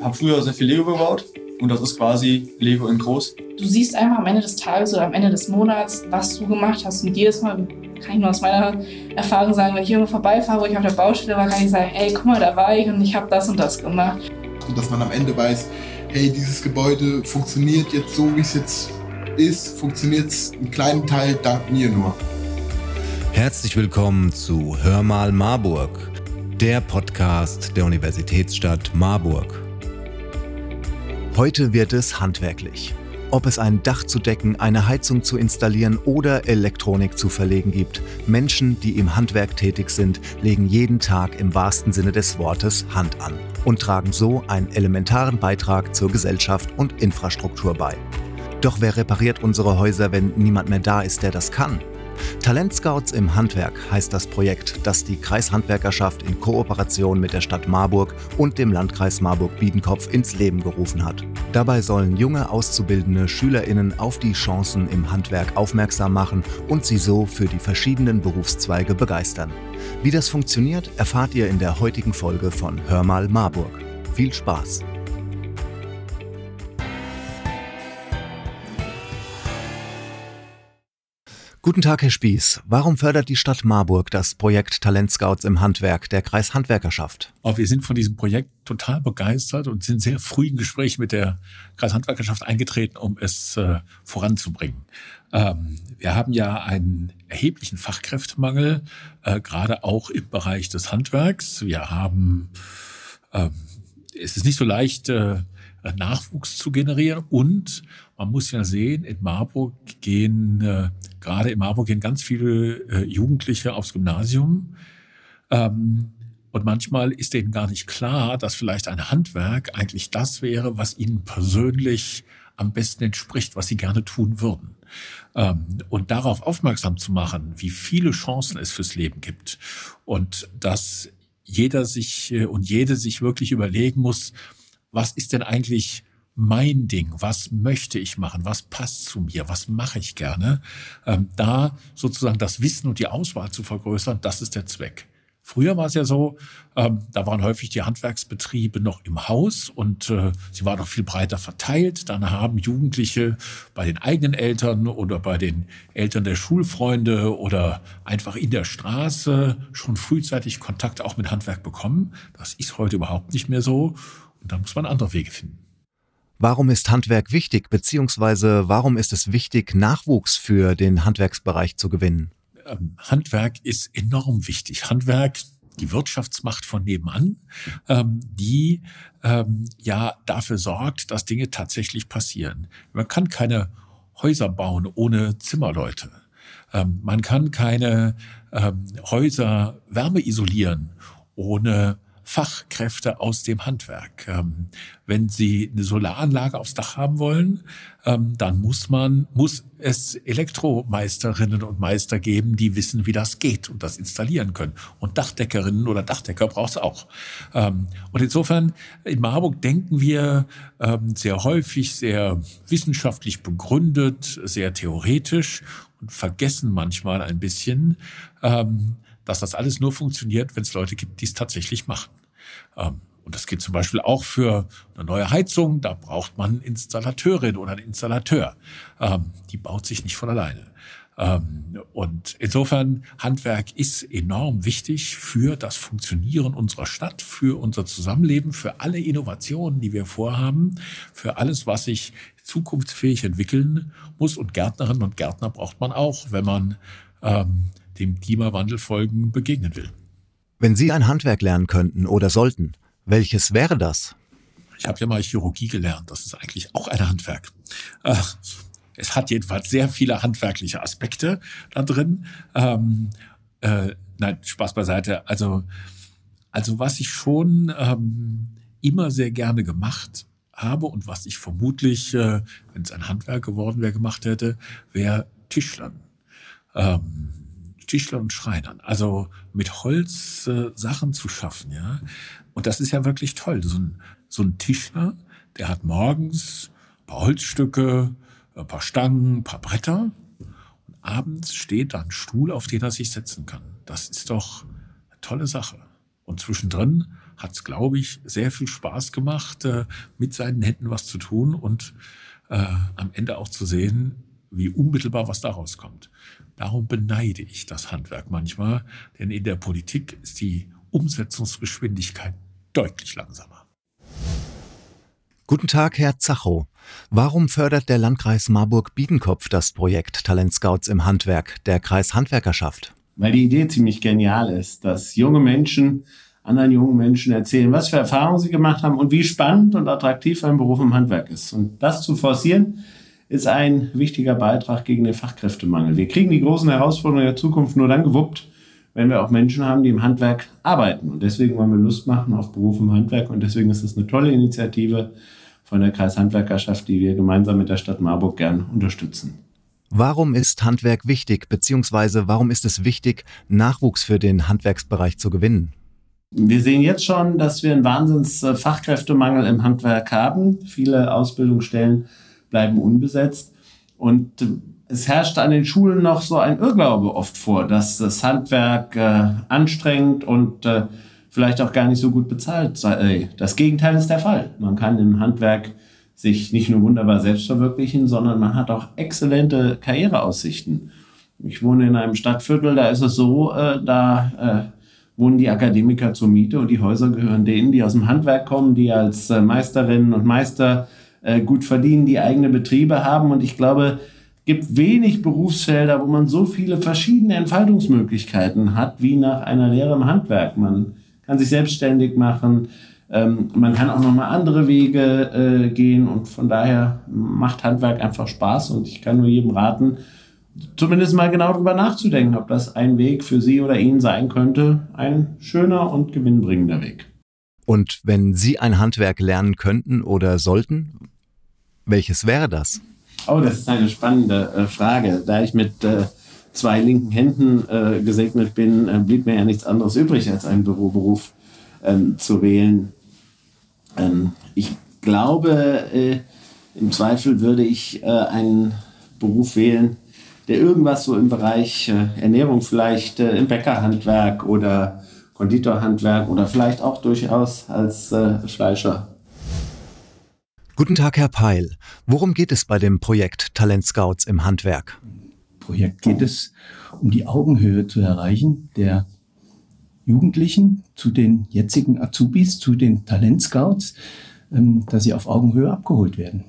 habe früher sehr viel Lego gebaut und das ist quasi Lego in groß. Du siehst einfach am Ende des Tages oder am Ende des Monats, was du gemacht hast und jedes Mal kann ich nur aus meiner Erfahrung sagen, wenn ich irgendwo vorbeifahre, wo ich auf der Baustelle war, kann ich sagen, ey, guck mal, da war ich und ich habe das und das gemacht. Und dass man am Ende weiß, hey, dieses Gebäude funktioniert jetzt so, wie es jetzt ist, funktioniert es einen kleinen Teil dank mir nur. Herzlich willkommen zu Hör mal Marburg, der Podcast der Universitätsstadt Marburg. Heute wird es handwerklich. Ob es ein Dach zu decken, eine Heizung zu installieren oder Elektronik zu verlegen gibt, Menschen, die im Handwerk tätig sind, legen jeden Tag im wahrsten Sinne des Wortes Hand an und tragen so einen elementaren Beitrag zur Gesellschaft und Infrastruktur bei. Doch wer repariert unsere Häuser, wenn niemand mehr da ist, der das kann? Talentscouts im Handwerk heißt das Projekt, das die Kreishandwerkerschaft in Kooperation mit der Stadt Marburg und dem Landkreis Marburg-Biedenkopf ins Leben gerufen hat. Dabei sollen junge auszubildende SchülerInnen auf die Chancen im Handwerk aufmerksam machen und sie so für die verschiedenen Berufszweige begeistern. Wie das funktioniert, erfahrt ihr in der heutigen Folge von Hör mal Marburg. Viel Spaß! Guten Tag, Herr Spieß. Warum fördert die Stadt Marburg das Projekt Talentscouts im Handwerk der Kreishandwerkerschaft? Oh, wir sind von diesem Projekt total begeistert und sind sehr früh in Gespräch mit der Kreishandwerkerschaft eingetreten, um es äh, voranzubringen. Ähm, wir haben ja einen erheblichen Fachkräftemangel, äh, gerade auch im Bereich des Handwerks. Wir haben, ähm, es ist nicht so leicht, äh, Nachwuchs zu generieren und man muss ja sehen, in Marburg gehen, äh, gerade in Marburg gehen ganz viele äh, Jugendliche aufs Gymnasium. Ähm, und manchmal ist denen gar nicht klar, dass vielleicht ein Handwerk eigentlich das wäre, was ihnen persönlich am besten entspricht, was sie gerne tun würden. Ähm, und darauf aufmerksam zu machen, wie viele Chancen es fürs Leben gibt und dass jeder sich äh, und jede sich wirklich überlegen muss, was ist denn eigentlich mein Ding, was möchte ich machen, was passt zu mir, was mache ich gerne, ähm, da sozusagen das Wissen und die Auswahl zu vergrößern, das ist der Zweck. Früher war es ja so, ähm, da waren häufig die Handwerksbetriebe noch im Haus und äh, sie waren noch viel breiter verteilt. Dann haben Jugendliche bei den eigenen Eltern oder bei den Eltern der Schulfreunde oder einfach in der Straße schon frühzeitig Kontakt auch mit Handwerk bekommen. Das ist heute überhaupt nicht mehr so und da muss man andere Wege finden. Warum ist Handwerk wichtig, beziehungsweise warum ist es wichtig, Nachwuchs für den Handwerksbereich zu gewinnen? Ähm, Handwerk ist enorm wichtig. Handwerk, die Wirtschaftsmacht von nebenan, ähm, die ähm, ja dafür sorgt, dass Dinge tatsächlich passieren. Man kann keine Häuser bauen ohne Zimmerleute. man kann keine Häuser wärme isolieren ohne Fachkräfte aus dem Handwerk. Ähm, wenn Sie eine Solaranlage aufs Dach haben wollen, ähm, dann muss man, muss es Elektromeisterinnen und Meister geben, die wissen, wie das geht und das installieren können. Und Dachdeckerinnen oder Dachdecker braucht es auch. Ähm, und insofern, in Marburg denken wir sehr häufig, sehr wissenschaftlich begründet, sehr theoretisch und vergessen manchmal ein bisschen, dass das alles nur funktioniert, wenn es Leute gibt, die es tatsächlich machen. Ähm, und das geht zum Beispiel auch für eine neue Heizung. Da braucht man Installateurin oder einen Installateur. Ähm, die baut sich nicht von alleine. Ähm, und insofern, Handwerk ist enorm wichtig für das Funktionieren unserer Stadt, für unser Zusammenleben, für alle Innovationen, die wir vorhaben, für alles, was sich zukunftsfähig entwickeln muss. Und Gärtnerinnen und Gärtner braucht man auch, wenn man dem Klimawandelfolgen begegnen will. Wenn Sie ein Handwerk lernen könnten oder sollten, welches wäre das? Ich habe ja mal Chirurgie gelernt. Das ist eigentlich auch ein Handwerk. Äh, es hat jedenfalls sehr viele handwerkliche Aspekte da drin. Ähm, äh, nein, Spaß beiseite. Also, also was ich schon ähm, immer sehr gerne gemacht habe und was ich vermutlich, äh, wenn es ein Handwerk geworden wäre, gemacht hätte, wäre Tischlern. Ähm, Tischlern und Schreinern. Also mit Holz äh, Sachen zu schaffen, ja. Und das ist ja wirklich toll. So ein, so ein Tischler, der hat morgens ein paar Holzstücke, ein paar Stangen, ein paar Bretter. Und abends steht da ein Stuhl, auf den er sich setzen kann. Das ist doch eine tolle Sache. Und zwischendrin hat es, glaube ich, sehr viel Spaß gemacht, äh, mit seinen Händen was zu tun und äh, am Ende auch zu sehen, wie unmittelbar was daraus kommt. Darum beneide ich das Handwerk manchmal, denn in der Politik ist die Umsetzungsgeschwindigkeit deutlich langsamer. Guten Tag, Herr Zachow. Warum fördert der Landkreis Marburg-Biedenkopf das Projekt Talent Scouts im Handwerk, der Kreis Handwerkerschaft? Weil die Idee ziemlich genial ist, dass junge Menschen anderen jungen Menschen erzählen, was für Erfahrungen sie gemacht haben und wie spannend und attraktiv ein Beruf im Handwerk ist. Und das zu forcieren, ist ein wichtiger Beitrag gegen den Fachkräftemangel. Wir kriegen die großen Herausforderungen der Zukunft nur dann gewuppt, wenn wir auch Menschen haben, die im Handwerk arbeiten. Und deswegen wollen wir Lust machen auf Beruf im Handwerk. Und deswegen ist es eine tolle Initiative von der Kreishandwerkerschaft, die wir gemeinsam mit der Stadt Marburg gern unterstützen. Warum ist Handwerk wichtig, beziehungsweise warum ist es wichtig, Nachwuchs für den Handwerksbereich zu gewinnen? Wir sehen jetzt schon, dass wir einen Wahnsinns Fachkräftemangel im Handwerk haben. Viele Ausbildungsstellen bleiben unbesetzt. Und es herrscht an den Schulen noch so ein Irrglaube oft vor, dass das Handwerk äh, anstrengend und äh, vielleicht auch gar nicht so gut bezahlt sei. Das Gegenteil ist der Fall. Man kann im Handwerk sich nicht nur wunderbar selbst verwirklichen, sondern man hat auch exzellente Karriereaussichten. Ich wohne in einem Stadtviertel, da ist es so, äh, da äh, wohnen die Akademiker zur Miete und die Häuser gehören denen, die aus dem Handwerk kommen, die als äh, Meisterinnen und Meister äh, gut verdienen, die eigene Betriebe haben. Und ich glaube, gibt wenig Berufsfelder, wo man so viele verschiedene Entfaltungsmöglichkeiten hat wie nach einer Lehre im Handwerk. Man kann sich selbstständig machen, ähm, man kann auch nochmal andere Wege äh, gehen und von daher macht Handwerk einfach Spaß und ich kann nur jedem raten, zumindest mal genau darüber nachzudenken, ob das ein Weg für Sie oder ihn sein könnte, ein schöner und gewinnbringender Weg. Und wenn Sie ein Handwerk lernen könnten oder sollten, welches wäre das? Oh, das ist eine spannende äh, Frage. Da ich mit äh, zwei linken Händen äh, gesegnet bin, äh, blieb mir ja nichts anderes übrig, als einen Büroberuf ähm, zu wählen. Ähm, ich glaube, äh, im Zweifel würde ich äh, einen Beruf wählen, der irgendwas so im Bereich Ernährung vielleicht im Bäckerhandwerk oder Konditorhandwerk oder vielleicht auch durchaus als Fleischer Guten Tag, Herr Peil. Worum geht es bei dem Projekt Talent Scouts im Handwerk? Projekt geht es um die Augenhöhe zu erreichen der Jugendlichen zu den jetzigen Azubis, zu den Talent Scouts, ähm, dass sie auf Augenhöhe abgeholt werden.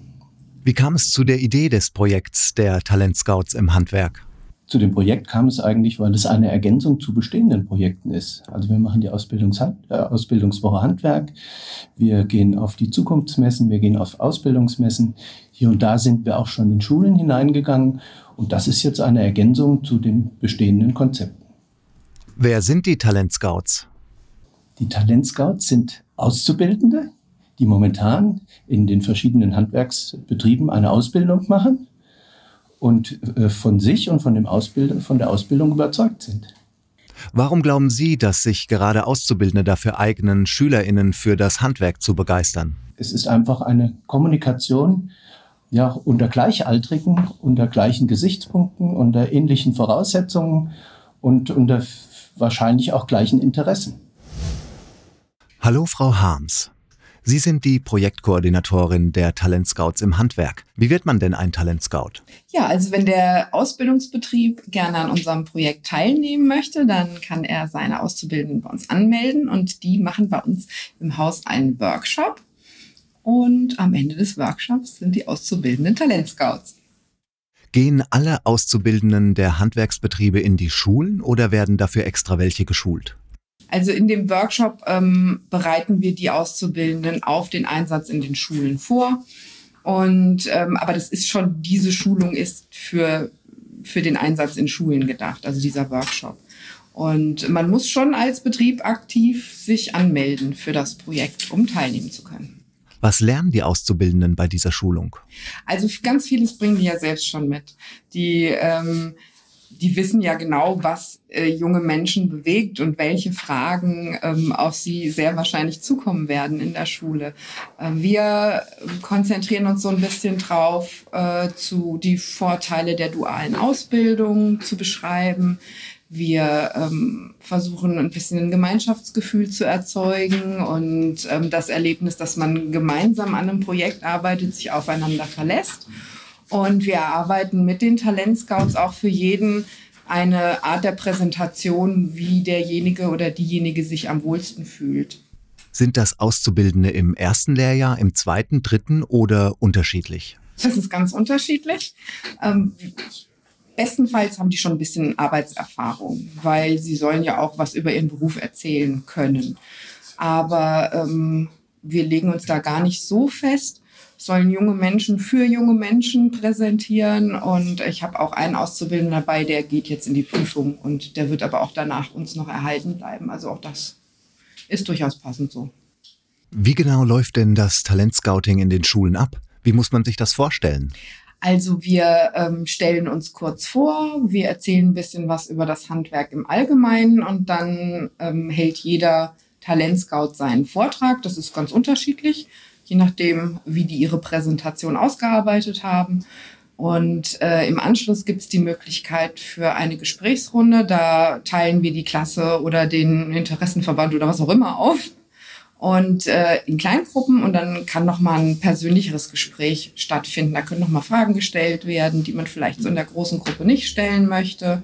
Wie kam es zu der Idee des Projekts der Talent Scouts im Handwerk? Zu dem Projekt kam es eigentlich, weil es eine Ergänzung zu bestehenden Projekten ist. Also wir machen die Ausbildungshand äh, Ausbildungswoche Handwerk, wir gehen auf die Zukunftsmessen, wir gehen auf Ausbildungsmessen. Hier und da sind wir auch schon in Schulen hineingegangen und das ist jetzt eine Ergänzung zu den bestehenden Konzepten. Wer sind die Talent Scouts? Die Talent Scouts sind Auszubildende, die momentan in den verschiedenen Handwerksbetrieben eine Ausbildung machen und äh, von sich und von, dem Ausbild von der Ausbildung überzeugt sind. Warum glauben Sie, dass sich gerade Auszubildende dafür eignen, SchülerInnen für das Handwerk zu begeistern? Es ist einfach eine Kommunikation ja, unter Gleichaltrigen, unter gleichen Gesichtspunkten, unter ähnlichen Voraussetzungen und unter wahrscheinlich auch gleichen Interessen. Hallo, Frau Harms. Sie sind die Projektkoordinatorin der Talent Scouts im Handwerk. Wie wird man denn ein Talent Scout? Ja, also wenn der Ausbildungsbetrieb gerne an unserem Projekt teilnehmen möchte, dann kann er seine Auszubildenden bei uns anmelden und die machen bei uns im Haus einen Workshop. Und am Ende des Workshops sind die Auszubildenden Talent Scouts. Gehen alle Auszubildenden der Handwerksbetriebe in die Schulen oder werden dafür extra welche geschult? Also in dem Workshop ähm, bereiten wir die Auszubildenden auf den Einsatz in den Schulen vor. Und ähm, aber das ist schon, diese Schulung ist für, für den Einsatz in Schulen gedacht, also dieser Workshop. Und man muss schon als Betrieb aktiv sich anmelden für das Projekt, um teilnehmen zu können. Was lernen die Auszubildenden bei dieser Schulung? Also ganz vieles bringen die ja selbst schon mit. Die ähm, die wissen ja genau, was äh, junge Menschen bewegt und welche Fragen ähm, auf sie sehr wahrscheinlich zukommen werden in der Schule. Äh, wir konzentrieren uns so ein bisschen drauf, äh, zu die Vorteile der dualen Ausbildung zu beschreiben. Wir ähm, versuchen ein bisschen ein Gemeinschaftsgefühl zu erzeugen und ähm, das Erlebnis, dass man gemeinsam an einem Projekt arbeitet, sich aufeinander verlässt. Und wir arbeiten mit den Talentscouts auch für jeden eine Art der Präsentation, wie derjenige oder diejenige sich am wohlsten fühlt. Sind das Auszubildende im ersten Lehrjahr, im zweiten, dritten oder unterschiedlich? Das ist ganz unterschiedlich. Ähm, bestenfalls haben die schon ein bisschen Arbeitserfahrung, weil sie sollen ja auch was über ihren Beruf erzählen können. Aber ähm, wir legen uns da gar nicht so fest, sollen junge Menschen für junge Menschen präsentieren. Und ich habe auch einen Auszubildenden dabei, der geht jetzt in die Prüfung und der wird aber auch danach uns noch erhalten bleiben. Also auch das ist durchaus passend so. Wie genau läuft denn das Talentscouting in den Schulen ab? Wie muss man sich das vorstellen? Also wir ähm, stellen uns kurz vor, wir erzählen ein bisschen was über das Handwerk im Allgemeinen und dann ähm, hält jeder Talentscout seinen Vortrag. Das ist ganz unterschiedlich je nachdem, wie die ihre Präsentation ausgearbeitet haben. Und äh, im Anschluss gibt es die Möglichkeit für eine Gesprächsrunde. Da teilen wir die Klasse oder den Interessenverband oder was auch immer auf und äh, in Kleingruppen und dann kann noch mal ein persönlicheres Gespräch stattfinden. Da können noch mal Fragen gestellt werden, die man vielleicht so in der großen Gruppe nicht stellen möchte.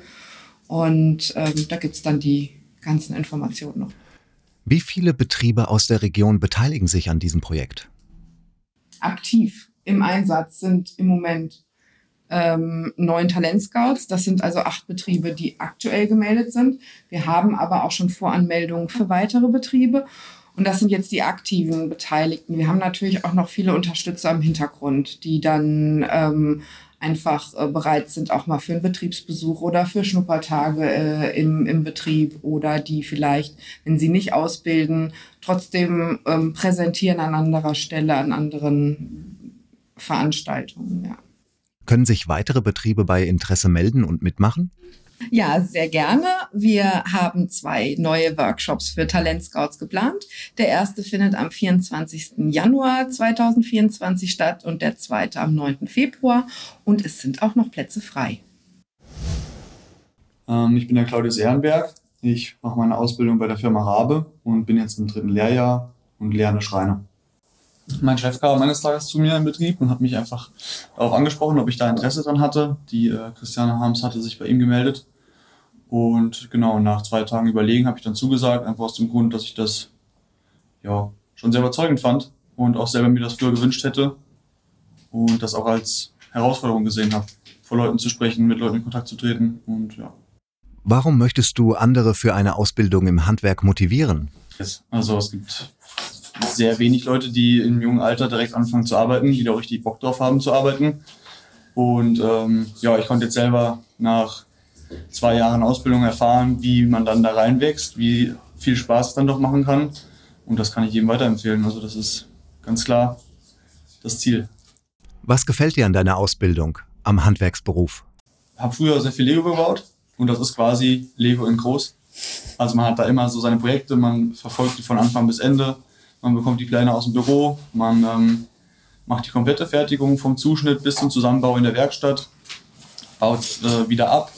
Und ähm, da gibt's dann die ganzen Informationen noch. Wie viele Betriebe aus der Region beteiligen sich an diesem Projekt? Aktiv im Einsatz sind im Moment ähm, neun Talentscouts. Das sind also acht Betriebe, die aktuell gemeldet sind. Wir haben aber auch schon Voranmeldungen für weitere Betriebe. Und das sind jetzt die aktiven Beteiligten. Wir haben natürlich auch noch viele Unterstützer im Hintergrund, die dann ähm, einfach äh, bereit sind, auch mal für einen Betriebsbesuch oder für Schnuppertage äh, im, im Betrieb oder die vielleicht, wenn sie nicht ausbilden, trotzdem ähm, präsentieren an anderer Stelle, an anderen Veranstaltungen. Ja. Können sich weitere Betriebe bei Interesse melden und mitmachen? Ja, sehr gerne. Wir haben zwei neue Workshops für Talentscouts geplant. Der erste findet am 24. Januar 2024 statt und der zweite am 9. Februar. Und es sind auch noch Plätze frei. Ähm, ich bin der Claudius Ehrenberg. Ich mache meine Ausbildung bei der Firma Rabe und bin jetzt im dritten Lehrjahr und lerne Schreiner. Mein Chef kam eines Tages zu mir im Betrieb und hat mich einfach darauf angesprochen, ob ich da Interesse dran hatte. Die äh, Christiane Harms hatte sich bei ihm gemeldet. Und genau, nach zwei Tagen Überlegen habe ich dann zugesagt, einfach aus dem Grund, dass ich das ja schon sehr überzeugend fand und auch selber mir das früher gewünscht hätte und das auch als Herausforderung gesehen habe, vor Leuten zu sprechen, mit Leuten in Kontakt zu treten und ja. Warum möchtest du andere für eine Ausbildung im Handwerk motivieren? Also es gibt sehr wenig Leute, die im jungen Alter direkt anfangen zu arbeiten, die da richtig Bock drauf haben zu arbeiten. Und ähm, ja, ich konnte jetzt selber nach zwei Jahren Ausbildung erfahren, wie man dann da reinwächst, wie viel Spaß es dann doch machen kann. Und das kann ich jedem weiterempfehlen. Also das ist ganz klar das Ziel. Was gefällt dir an deiner Ausbildung am Handwerksberuf? Ich habe früher sehr viel Lego gebaut und das ist quasi Lego in groß. Also man hat da immer so seine Projekte, man verfolgt die von Anfang bis Ende man bekommt die Pläne aus dem Büro, man ähm, macht die komplette Fertigung vom Zuschnitt bis zum Zusammenbau in der Werkstatt, baut äh, wieder ab,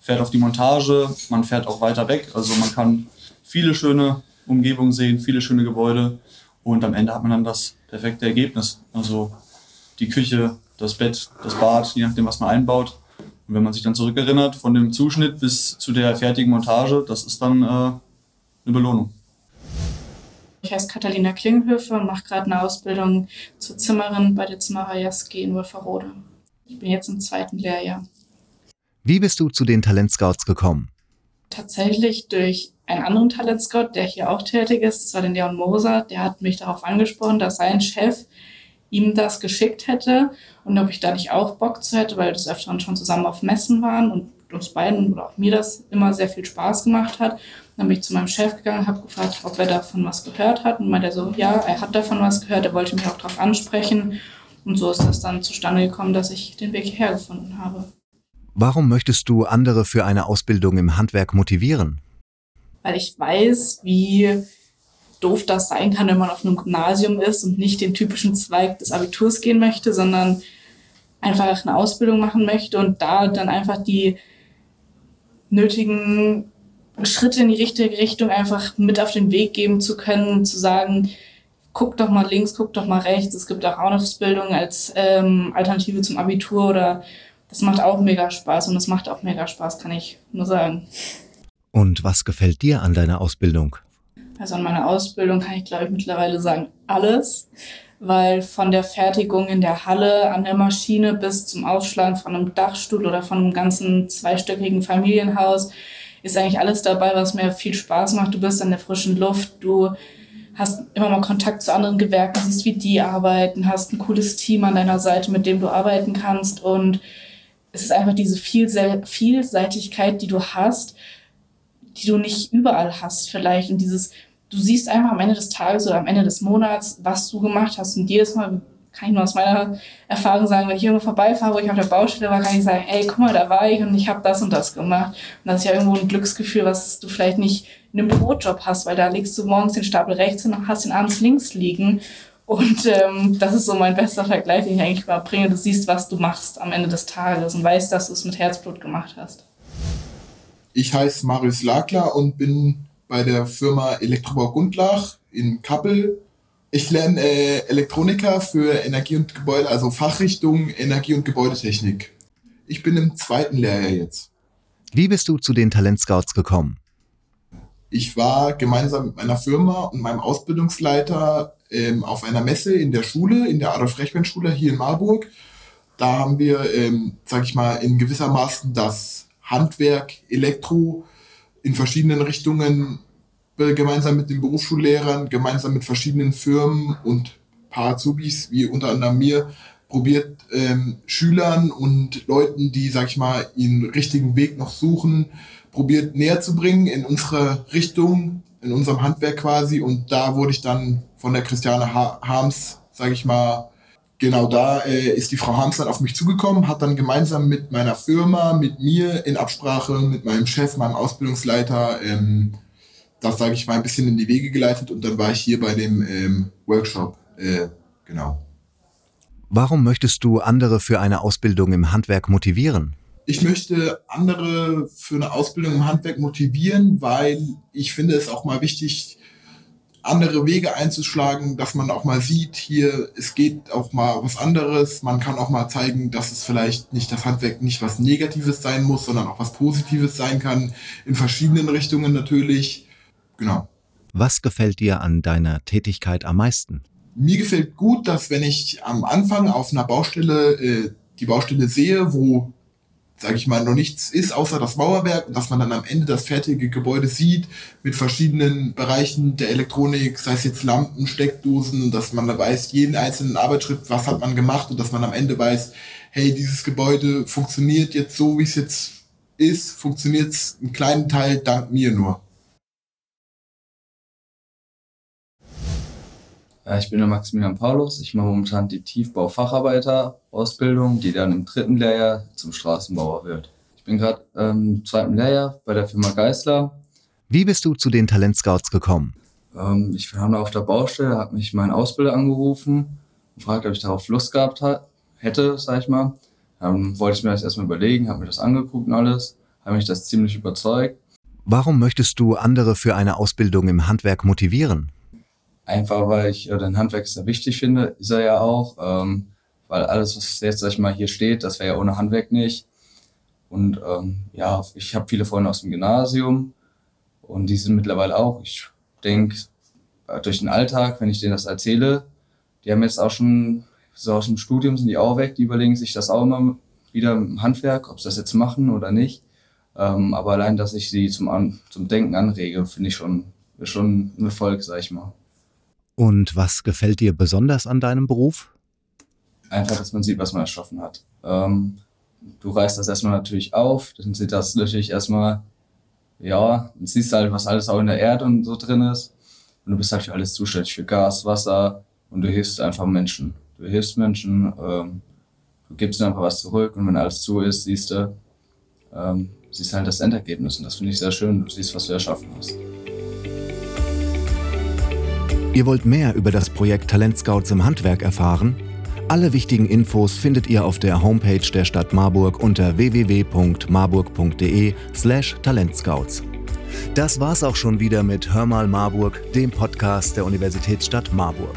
fährt auf die Montage, man fährt auch weiter weg. Also man kann viele schöne Umgebungen sehen, viele schöne Gebäude und am Ende hat man dann das perfekte Ergebnis. Also die Küche, das Bett, das Bad, je nachdem, was man einbaut. Und wenn man sich dann zurückerinnert, von dem Zuschnitt bis zu der fertigen Montage, das ist dann äh, eine Belohnung. Ich heiße Katharina Klinghöfe und mache gerade eine Ausbildung zur Zimmerin bei der Zimmerer Jaski in Wolferode. Ich bin jetzt im zweiten Lehrjahr. Wie bist du zu den Talentscouts gekommen? Tatsächlich durch einen anderen Talentscout, der hier auch tätig ist, das war den Leon Moser, der hat mich darauf angesprochen, dass sein Chef ihm das geschickt hätte und ob ich da nicht auch Bock zu hätte, weil wir das öfter schon zusammen auf Messen waren und uns beiden oder auch mir das immer sehr viel Spaß gemacht hat. Dann bin ich zu meinem Chef gegangen, habe gefragt, ob er davon was gehört hat und meinte so, ja, er hat davon was gehört, er wollte mich auch darauf ansprechen und so ist das dann zustande gekommen, dass ich den Weg hierher gefunden habe. Warum möchtest du andere für eine Ausbildung im Handwerk motivieren? Weil ich weiß, wie doof das sein kann, wenn man auf einem Gymnasium ist und nicht den typischen Zweig des Abiturs gehen möchte, sondern einfach eine Ausbildung machen möchte und da dann einfach die nötigen Schritte in die richtige Richtung einfach mit auf den Weg geben zu können, zu sagen, guck doch mal links, guck doch mal rechts. Es gibt auch Ausbildung als ähm, Alternative zum Abitur oder das macht auch mega Spaß und es macht auch mega Spaß, kann ich nur sagen. Und was gefällt dir an deiner Ausbildung? Also an meiner Ausbildung kann ich, glaube ich, mittlerweile sagen, alles. Weil von der Fertigung in der Halle an der Maschine bis zum Aufschlagen von einem Dachstuhl oder von einem ganzen zweistöckigen Familienhaus ist eigentlich alles dabei, was mir viel Spaß macht. Du bist an der frischen Luft, du hast immer mal Kontakt zu anderen Gewerken, siehst, wie die arbeiten, hast ein cooles Team an deiner Seite, mit dem du arbeiten kannst und es ist einfach diese Vielseitigkeit, die du hast, die du nicht überall hast vielleicht und dieses, du siehst einfach am Ende des Tages oder am Ende des Monats, was du gemacht hast und jedes Mal kann ich nur aus meiner Erfahrung sagen, wenn ich irgendwo vorbeifahre, wo ich auf der Baustelle war, kann ich sagen, ey, guck mal, da war ich und ich habe das und das gemacht. Und das ist ja irgendwo ein Glücksgefühl, was du vielleicht nicht in einem Bürojob hast, weil da legst du morgens den Stapel rechts und hast den abends links liegen. Und ähm, das ist so mein bester Vergleich, den ich eigentlich mal bringe. Du siehst, was du machst am Ende des Tages und weißt, dass du es mit Herzblut gemacht hast. Ich heiße Marius Lagler und bin bei der Firma Elektrobau Gundlach in Kappel ich lerne äh, Elektroniker für Energie und Gebäude, also Fachrichtung Energie- und Gebäudetechnik. Ich bin im zweiten Lehrjahr jetzt. Wie bist du zu den Talentscouts gekommen? Ich war gemeinsam mit meiner Firma und meinem Ausbildungsleiter ähm, auf einer Messe in der Schule, in der Adolf-Rechmann-Schule hier in Marburg. Da haben wir, ähm, sag ich mal, in gewissermaßen das Handwerk, Elektro in verschiedenen Richtungen gemeinsam mit den Berufsschullehrern, gemeinsam mit verschiedenen Firmen und paar Azubis, wie unter anderem mir, probiert ähm, Schülern und Leuten, die, sag ich mal, ihren richtigen Weg noch suchen, probiert näher zu bringen in unsere Richtung, in unserem Handwerk quasi. Und da wurde ich dann von der Christiane ha Harms, sag ich mal, genau da äh, ist die Frau Harms dann auf mich zugekommen, hat dann gemeinsam mit meiner Firma, mit mir in Absprache, mit meinem Chef, meinem Ausbildungsleiter, ähm, das, sage ich mal, ein bisschen in die Wege geleitet und dann war ich hier bei dem ähm, Workshop. Äh, genau. Warum möchtest du andere für eine Ausbildung im Handwerk motivieren? Ich möchte andere für eine Ausbildung im Handwerk motivieren, weil ich finde es auch mal wichtig, andere Wege einzuschlagen, dass man auch mal sieht, hier, es geht auch mal was anderes. Man kann auch mal zeigen, dass es vielleicht nicht das Handwerk nicht was Negatives sein muss, sondern auch was Positives sein kann. In verschiedenen Richtungen natürlich. Genau. Was gefällt dir an deiner Tätigkeit am meisten? Mir gefällt gut, dass wenn ich am Anfang auf einer Baustelle äh, die Baustelle sehe, wo, sage ich mal, noch nichts ist außer das Mauerwerk und dass man dann am Ende das fertige Gebäude sieht mit verschiedenen Bereichen der Elektronik, sei es jetzt Lampen, Steckdosen und dass man da weiß, jeden einzelnen Arbeitsschritt, was hat man gemacht und dass man am Ende weiß, hey, dieses Gebäude funktioniert jetzt so, wie es jetzt ist, funktioniert es einen kleinen Teil dank mir nur. Ich bin der Maximilian Paulus. Ich mache momentan die Tiefbau-Facharbeiter-Ausbildung, die dann im dritten Lehrjahr zum Straßenbauer wird. Ich bin gerade ähm, im zweiten Lehrjahr bei der Firma Geisler. Wie bist du zu den Talentscouts gekommen? Ähm, ich war auf der Baustelle, hat mich mein Ausbilder angerufen und fragt, ob ich darauf Lust gehabt hätte, sag ich mal. Dann wollte ich mir das erstmal überlegen, habe mir das angeguckt und alles, habe mich das ziemlich überzeugt. Warum möchtest du andere für eine Ausbildung im Handwerk motivieren? Einfach weil ich äh, den Handwerk sehr wichtig finde, ist er ja auch. Ähm, weil alles, was jetzt, sag ich mal, hier steht, das wäre ja ohne Handwerk nicht. Und ähm, ja, ich habe viele Freunde aus dem Gymnasium und die sind mittlerweile auch, ich denke, äh, durch den Alltag, wenn ich denen das erzähle, die haben jetzt auch schon, so aus dem Studium sind die auch weg, die überlegen sich das auch immer wieder im Handwerk, ob sie das jetzt machen oder nicht. Ähm, aber allein, dass ich sie zum, An zum Denken anrege, finde ich schon, schon ein Erfolg, sag ich mal. Und was gefällt dir besonders an deinem Beruf? Einfach, dass man sieht, was man erschaffen hat. Ähm, du reißt das erstmal natürlich auf, dann sieht das natürlich erstmal, ja, dann siehst halt, was alles auch in der Erde und so drin ist. Und du bist halt für alles zuständig, für Gas, Wasser und du hilfst einfach Menschen. Du hilfst Menschen, ähm, du gibst ihnen einfach was zurück und wenn alles zu ist, siehst du, ähm, siehst halt das Endergebnis und das finde ich sehr schön. Du siehst, was du erschaffen hast. Ihr wollt mehr über das Projekt Talentscouts im Handwerk erfahren? Alle wichtigen Infos findet ihr auf der Homepage der Stadt Marburg unter www.marburg.de/slash Talentscouts. Das war's auch schon wieder mit Hör mal Marburg, dem Podcast der Universitätsstadt Marburg.